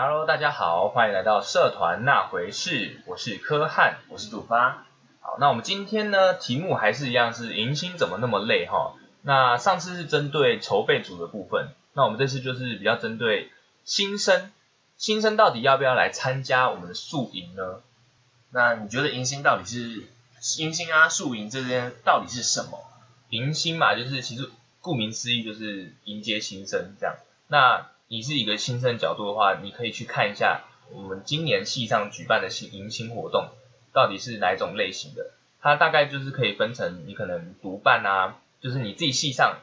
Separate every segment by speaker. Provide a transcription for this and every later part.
Speaker 1: Hello，大家好，欢迎来到社团那回事，我是柯汉，
Speaker 2: 我是杜发。
Speaker 1: 好，那我们今天呢，题目还是一样是迎新怎么那么累哈？那上次是针对筹备组的部分，那我们这次就是比较针对新生，新生到底要不要来参加我们的宿营呢？
Speaker 2: 那你觉得迎新到底是迎新啊、宿营这边到底是什么？
Speaker 1: 迎新嘛，就是其实顾名思义就是迎接新生这样。那你是一个新生角度的话，你可以去看一下我们今年系上举办的新迎新活动到底是哪种类型的。它大概就是可以分成你可能独办啊，就是你自己系上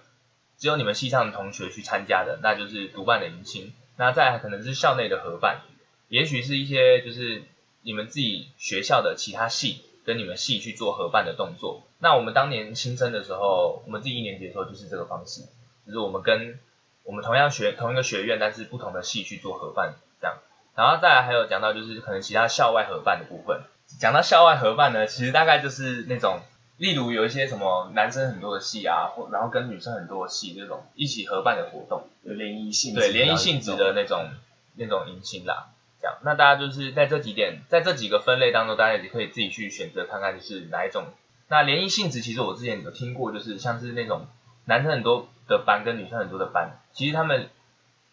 Speaker 1: 只有你们系上的同学去参加的，那就是独办的迎新。那再可能是校内的合办，也许是一些就是你们自己学校的其他系跟你们系去做合办的动作。那我们当年新生的时候，我们自己一年级的时候就是这个方式，就是我们跟我们同样学同一个学院，但是不同的系去做合办这样，然后再来还有讲到就是可能其他校外合办的部分。讲到校外合办呢，其实大概就是那种，例如有一些什么男生很多的系啊，或然后跟女生很多的系这种一起合办的活动，
Speaker 2: 有联谊性
Speaker 1: 对联谊性质的那种那种迎新啦。这样，那大家就是在这几点，在这几个分类当中，大家也可以自己去选择看看，就是哪一种。那联谊性质其实我之前有听过，就是像是那种男生很多的班跟女生很多的班。其实他们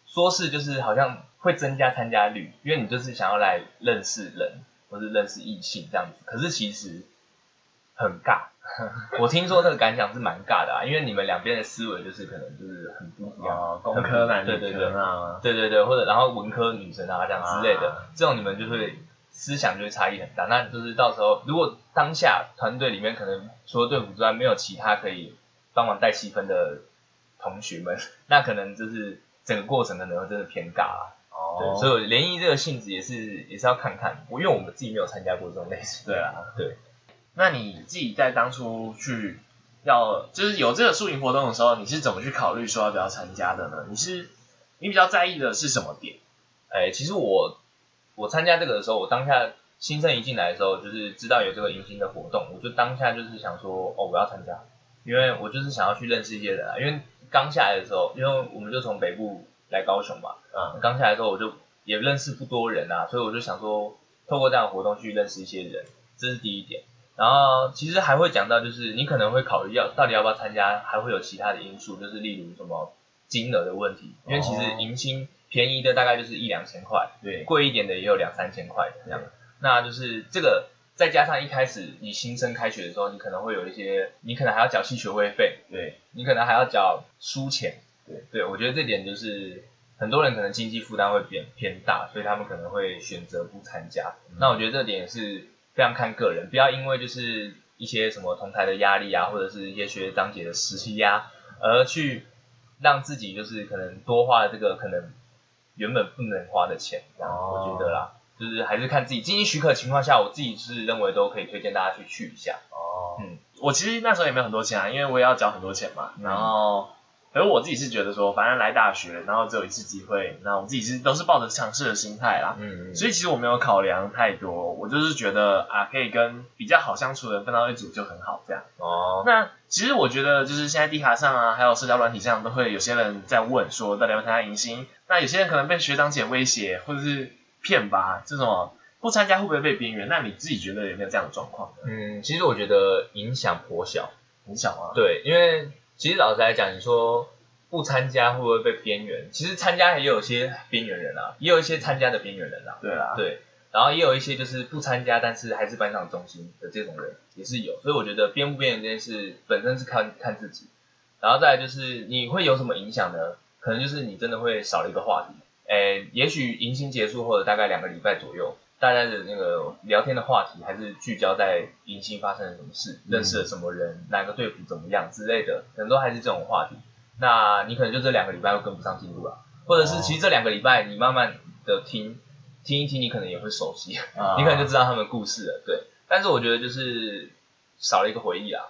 Speaker 1: 说是就是好像会增加参加率，因为你就是想要来认识人或是认识异性这样子。可是其实很尬，我听说这个感想是蛮尬的啊，因为你们两边的思维就是可能就是很不一样，
Speaker 2: 工科男
Speaker 1: 对对对
Speaker 2: 啊，
Speaker 1: 对对对，或者然后文科女生啊这样之类的，这种你们就会思想就会差异很大。那就是到时候如果当下团队里面可能除了队伍之外没有其他可以帮忙带气氛的。同学们，那可能就是整个过程可能真的偏尬啊。哦。对，所以联谊这个性质也是也是要看看。我因为我们自己没有参加过这种类似。
Speaker 2: 对
Speaker 1: 啊。对。
Speaker 2: 那你自己在当初去要就是有这个宿营活动的时候，你是怎么去考虑说要不要参加的呢？你是你比较在意的是什么点？
Speaker 1: 哎，其实我我参加这个的时候，我当下新生一进来的时候，就是知道有这个迎新的活动，我就当下就是想说，哦，我要参加，因为我就是想要去认识一些人啊，因为。刚下来的时候，因为我们就从北部来高雄嘛，嗯，刚下来的时候我就也认识不多人啊，所以我就想说，透过这样的活动去认识一些人，这是第一点。然后其实还会讲到，就是你可能会考虑要到底要不要参加，还会有其他的因素，就是例如什么金额的问题，因为其实迎新便宜的大概就是一两千块，
Speaker 2: 对，
Speaker 1: 贵一点的也有两三千块这样，那就是这个。再加上一开始你新生开学的时候，你可能会有一些，你可能还要缴系学会费，
Speaker 2: 对
Speaker 1: 你可能还要缴书钱，
Speaker 2: 对
Speaker 1: 对，我觉得这点就是很多人可能经济负担会偏偏大，所以他们可能会选择不参加。那我觉得这点也是非常看个人，不要因为就是一些什么同台的压力啊，或者是一些学长姐的施压，而去让自己就是可能多花了这个可能原本不能花的钱，我觉得啦。就是还是看自己经济许可的情况下，我自己是认为都可以推荐大家去去一下。
Speaker 2: 哦，嗯，我其实那时候也没有很多钱啊，因为我也要交很多钱嘛。然后，而我自己是觉得说，反正来大学，然后只有一次机会，那我自己是都是抱着尝试的心态啦。嗯嗯。所以其实我没有考量太多，我就是觉得啊，可以跟比较好相处的人分到一组就很好这样。哦。那其实我觉得就是现在地卡上啊，还有社交软体上都会有些人在问说，到底要参加迎新？那有些人可能被学长姐威胁，或者是。骗吧，这种不参加会不会被边缘？那你自己觉得有没有这样的状况？
Speaker 1: 嗯，其实我觉得影响颇小，
Speaker 2: 很小啊。
Speaker 1: 对，因为其实老实来讲，你说不参加会不会被边缘？其实参加也有些边缘人啊，也有一些参加的边缘人啊。
Speaker 2: 对啊，
Speaker 1: 对，然后也有一些就是不参加，但是还是班上中心的这种人也是有。所以我觉得边不边缘这件事本身是看看自己，然后再来就是你会有什么影响呢？可能就是你真的会少了一个话题。诶，也许迎新结束后的大概两个礼拜左右，大家的那个聊天的话题还是聚焦在迎新发生了什么事，认识了什么人，哪个队服怎么样之类的，可能都还是这种话题。那你可能就这两个礼拜又跟不上进度了，或者是其实这两个礼拜你慢慢的听听一听，你可能也会熟悉，你可能就知道他们故事了。对，但是我觉得就是少了一个回忆啊，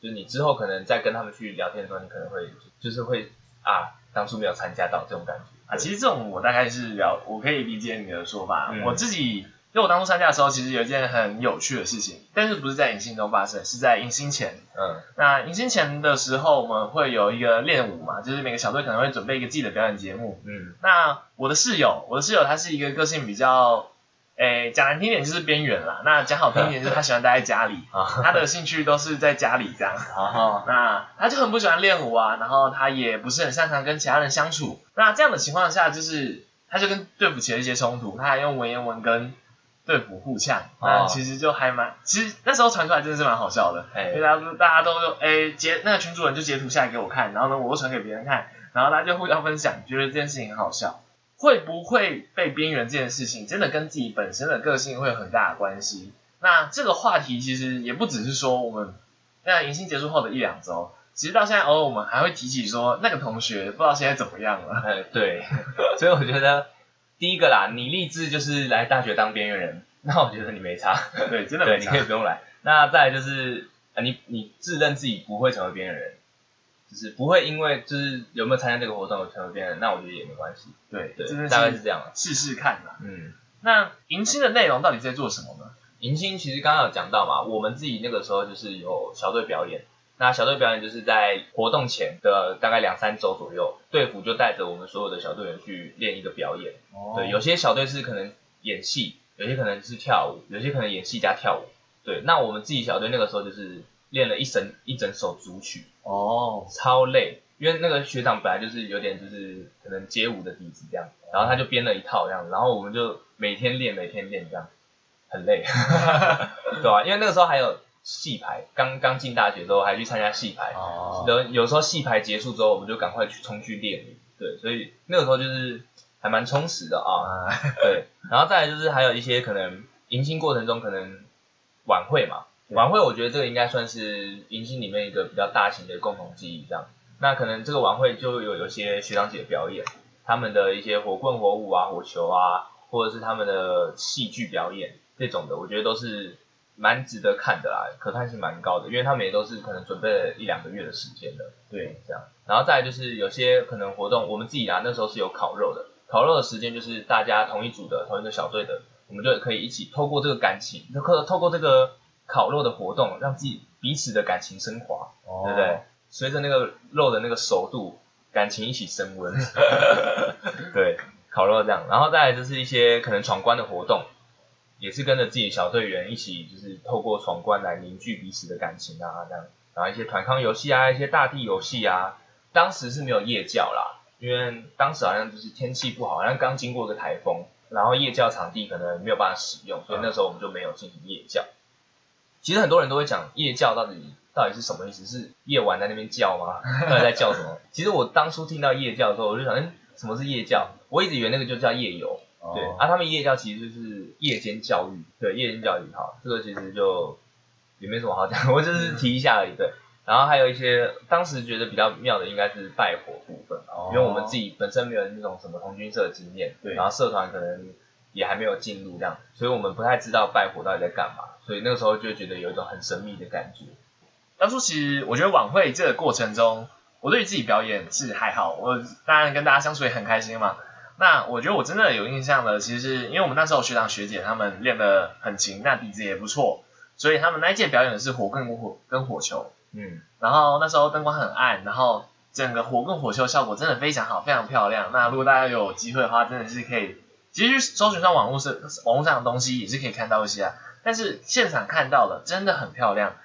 Speaker 1: 就是你之后可能再跟他们去聊天的时候，你可能会就是会啊，当初没有参加到这种感觉。
Speaker 2: 啊，其实这种我大概是了，我可以理解你的说法。我自己因为我当初参加的时候，其实有一件很有趣的事情，但是不是在迎新中发生，是在迎新前。嗯，那迎新前的时候，我们会有一个练舞嘛，就是每个小队可能会准备一个自己的表演节目。嗯，那我的室友，我的室友他是一个个性比较，诶，讲难听点就是边缘啦。那讲好听点就是他喜欢待在家里，他的兴趣都是在家里这样。哦，那他就很不喜欢练舞啊，然后他也不是很擅长跟其他人相处。那这样的情况下，就是他就跟队服起了一些冲突，他还用文言文跟。对付互呛，那其实就还蛮，其实那时候传出来真的是蛮好笑的，因为大家大家都用诶截那个群主人就截图下来给我看，然后呢我又传给别人看，然后大家就互相分享，觉得这件事情很好笑。会不会被边缘这件事情，真的跟自己本身的个性会有很大的关系？那这个话题其实也不只是说我们那迎新结束后的一两周，其实到现在偶尔我们还会提起说那个同学不知道现在怎么样了。
Speaker 1: 哎，对，所以我觉得。第一个啦，你立志就是来大学当边缘人，那我觉得你没差，
Speaker 2: 对，真的
Speaker 1: 对，你可以不用来。那再就是，你你自认自己不会成为边缘人，就是不会因为就是有没有参加这个活动有成为别人，那我觉得也没关系。
Speaker 2: 对
Speaker 1: 对，大概是这样，
Speaker 2: 试试看嘛。嗯，那迎新的内容到底在做什么呢？
Speaker 1: 迎新其实刚刚有讲到嘛，我们自己那个时候就是有小队表演。那小队表演就是在活动前的大概两三周左右，队服就带着我们所有的小队员去练一个表演。哦。对，有些小队是可能演戏，有些可能是跳舞，有些可能演戏加跳舞。对，那我们自己小队那个时候就是练了一整一整首组曲。哦。超累，因为那个学长本来就是有点就是可能街舞的底子这样，然后他就编了一套这样，然后我们就每天练每天练这样，很累。对啊，因为那个时候还有。戏排刚刚进大学之后还去参加戏排，有有时候戏排结束之后我们就赶快去冲去练，对，所以那个时候就是还蛮充实的啊，对，然后再来就是还有一些可能迎新过程中可能晚会嘛，晚会我觉得这个应该算是迎新里面一个比较大型的共同记忆这样，那可能这个晚会就有有些学长姐表演，他们的一些火棍火舞啊火球啊，或者是他们的戏剧表演这种的，我觉得都是。蛮值得看的啦，可看性蛮高的，因为他们也都是可能准备了一两个月的时间的，对，这样。然后再就是有些可能活动，我们自己啊那时候是有烤肉的，烤肉的时间就是大家同一组的同一个小队的，我们就可以一起透过这个感情，透透过这个烤肉的活动，让自己彼此的感情升华，对不对？随着那个肉的那个熟度，感情一起升温，对，烤肉这样。然后再来就是一些可能闯关的活动。也是跟着自己小队员一起，就是透过闯关来凝聚彼此的感情啊，这样。然后一些团康游戏啊，一些大地游戏啊。当时是没有夜教啦，因为当时好像就是天气不好，好像刚经过个台风，然后夜教场地可能没有办法使用，所以那时候我们就没有进行夜教。其实很多人都会讲夜教到底到底是什么意思？是夜晚在那边叫吗？到底在叫什么？其实我当初听到夜教的时候，我就想，嗯，什么是夜教？我一直以为那个就叫夜游。对啊，他们夜教其实就是夜间教育，对夜间教育哈，这个其实就也没什么好讲，我就是提一下而已。对，然后还有一些当时觉得比较妙的，应该是拜火部分，因为我们自己本身没有那种什么童军社的经验，对，然后社团可能也还没有进入这样，所以我们不太知道拜火到底在干嘛，所以那个时候就觉得有一种很神秘的感觉。
Speaker 2: 当初其实我觉得晚会这个过程中，我对自己表演是还好，我当然跟大家相处也很开心嘛。那我觉得我真的有印象的，其实是因为我们那时候学长学姐他们练得很勤，那底子也不错，所以他们那一届表演的是火棍火跟火球，嗯，然后那时候灯光很暗，然后整个火棍火球效果真的非常好，非常漂亮。那如果大家有机会的话，真的是可以，其实搜寻上网络是网络上的东西也是可以看到一些啊，但是现场看到的真的很漂亮。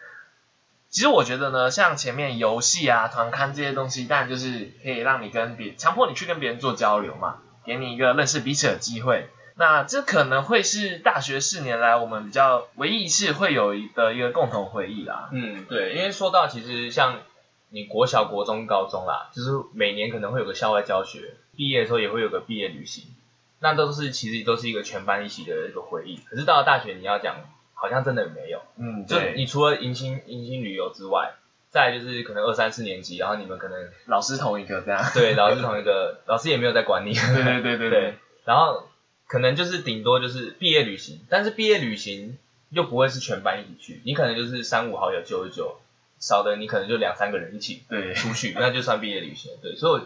Speaker 2: 其实我觉得呢，像前面游戏啊、团刊这些东西，当然就是可以让你跟别强迫你去跟别人做交流嘛。给你一个认识彼此的机会，那这可能会是大学四年来我们比较唯一一次会有一的一个共同回忆啦。
Speaker 1: 嗯，对，因为说到其实像你国小、国中、高中啦，就是每年可能会有个校外教学，毕业的时候也会有个毕业旅行，那都是其实都是一个全班一起的一个回忆。可是到了大学，你要讲好像真的没有。嗯，就你除了迎新迎新旅游之外。再就是可能二三四年级，然后你们可能
Speaker 2: 老师同一个这样，
Speaker 1: 对，老师同一个，老师也没有在管你，
Speaker 2: 对对对对对。
Speaker 1: 然后可能就是顶多就是毕业旅行，但是毕业旅行又不会是全班一起去，你可能就是三五好友揪一揪，少的你可能就两三个人一起对出去，那就算毕业旅行。对，所以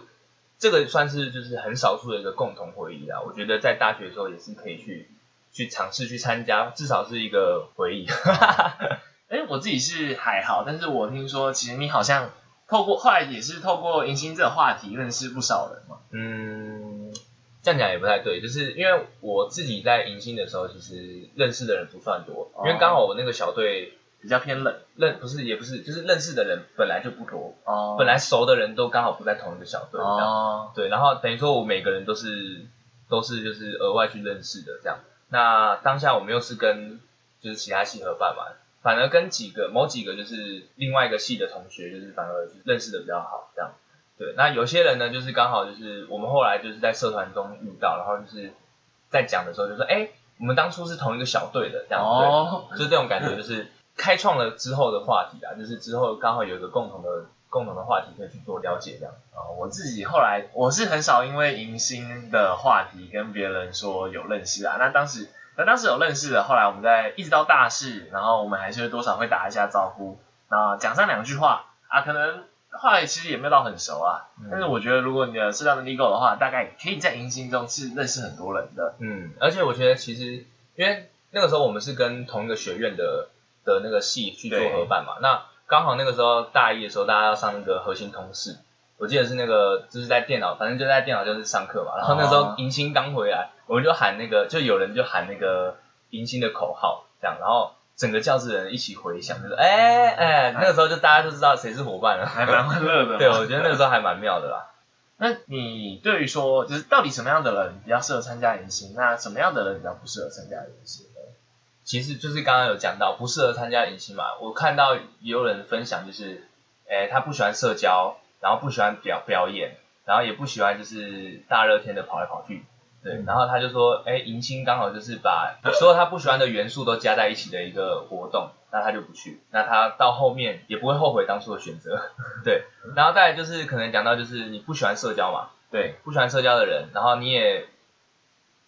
Speaker 1: 这个算是就是很少数的一个共同回忆啦。我觉得在大学的时候也是可以去去尝试去参加，至少是一个回忆。
Speaker 2: 哎，我自己是还好，但是我听说其实你好像透过后来也是透过迎新这个话题认识不少人嘛。
Speaker 1: 嗯，这样讲也不太对，就是因为我自己在迎新的时候，其实认识的人不算多，因为刚好我那个小队
Speaker 2: 比较偏冷，
Speaker 1: 认不是也不是，就是认识的人本来就不多，哦，本来熟的人都刚好不在同一个小队，哦，对，然后等于说我每个人都是都是就是额外去认识的这样。那当下我们又是跟就是其他系合办嘛。反而跟几个某几个就是另外一个系的同学，就是反而认识的比较好，这样。对，那有些人呢，就是刚好就是我们后来就是在社团中遇到，然后就是在讲的时候就说，哎，我们当初是同一个小队的，这样。哦。就这种感觉，就是开创了之后的话题啊，就是之后刚好有一个共同的共同的话题可以去做了解，这样。
Speaker 2: 啊，我自己后来我是很少因为迎新的话题跟别人说有认识啊，那当时。那当时有认识的，后来我们在一直到大四，然后我们还是多少会打一下招呼，那讲上两句话啊，可能后来其实也没有到很熟啊，但是我觉得如果你的社交能力够的话，大概可以在迎新中是认识很多人的。
Speaker 1: 嗯，而且我觉得其实因为那个时候我们是跟同一个学院的的那个系去做合办嘛，那刚好那个时候大一的时候大家要上那个核心通识。我记得是那个，就是在电脑，反正就在电脑教室上课嘛。然后那时候迎新刚回来，我们就喊那个，就有人就喊那个迎新的口号，这样，然后整个教室人一起回想，就是哎哎，那个时候就大家就知道谁是伙伴了，
Speaker 2: 还蛮欢乐的。
Speaker 1: 对，我觉得那个时候还蛮妙的啦。
Speaker 2: 那你对于说，就是到底什么样的人比较适合参加迎新，那什么样的人比较不适合参加迎新呢？
Speaker 1: 其实就是刚刚有讲到不适合参加迎新嘛，我看到也有人分享，就是诶，他不喜欢社交。然后不喜欢表表演，然后也不喜欢就是大热天的跑来跑去，对。然后他就说，哎，迎新刚好就是把所有他不喜欢的元素都加在一起的一个活动，那他就不去。那他到后面也不会后悔当初的选择，对。然后再来就是可能讲到就是你不喜欢社交嘛，对，不喜欢社交的人，然后你也，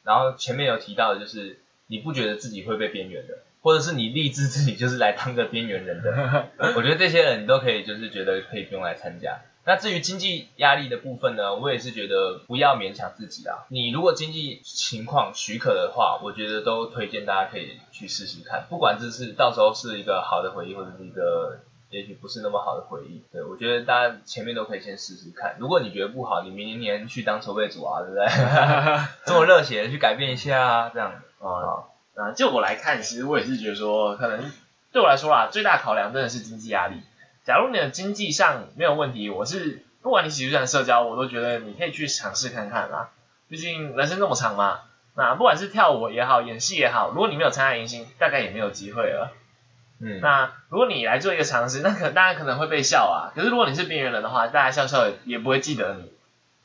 Speaker 1: 然后前面有提到的就是你不觉得自己会被边缘的。或者是你立志自己就是来当个边缘人的，我觉得这些人你都可以就是觉得可以不用来参加。那至于经济压力的部分呢，我也是觉得不要勉强自己啊。你如果经济情况许可的话，我觉得都推荐大家可以去试试看，不管这是到时候是一个好的回忆，或者是一个也许不是那么好的回忆。对我觉得大家前面都可以先试试看。如果你觉得不好，你明年去当筹备组啊，对不对？这么热血去改变一下啊，这样啊。
Speaker 2: 啊，就我来看，其实我也是觉得说，可能对我来说啦，最大考量真的是经济压力。假如你的经济上没有问题，我是不管你喜不喜欢社交，我都觉得你可以去尝试看看啦。毕竟人生那么长嘛，那不管是跳舞也好，演戏也好，如果你没有参加迎新，大概也没有机会了。嗯，那如果你来做一个尝试，那可大家可能会被笑啊。可是如果你是边缘人的话，大家笑笑也不会记得你。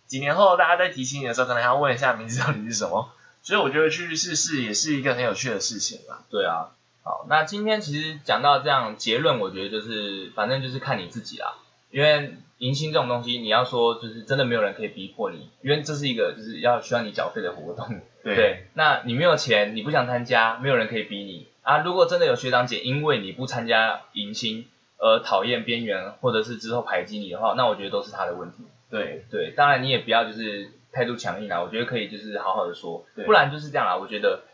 Speaker 2: 几年后大家在提起你的时候，可能还要问一下名字到底是什么。所以我觉得去试试也是一个很有趣的事情啦。
Speaker 1: 对啊，好，那今天其实讲到这样结论，我觉得就是反正就是看你自己啦。因为迎新这种东西，你要说就是真的没有人可以逼迫你，因为这是一个就是要需要你缴费的活动。对，那你没有钱，你不想参加，没有人可以逼你啊。如果真的有学长姐因为你不参加迎新而讨厌边缘，或者是之后排挤你的话，那我觉得都是他的问题。对对，当然你也不要就是。态度强硬啊，我觉得可以，就是好好的说，不然就是这样啦。我觉得，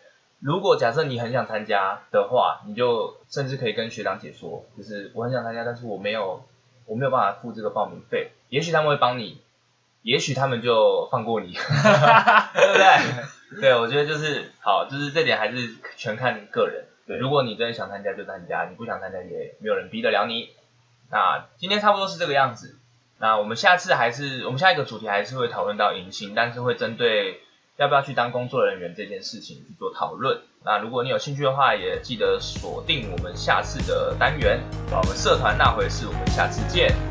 Speaker 1: 如果假设你很想参加的话，你就甚至可以跟学长姐说，就是我很想参加，但是我没有，我没有办法付这个报名费。也许他们会帮你，也许他们就放过你，对不对？对，我觉得就是好，就是这点还是全看个人。如果你真的想参加就参加，你不想参加也没有人逼得了你。那今天差不多是这个样子。那我们下次还是我们下一个主题还是会讨论到迎新，但是会针对要不要去当工作人员这件事情去做讨论。那如果你有兴趣的话，也记得锁定我们下次的单元。我们社团那回事，我们下次见。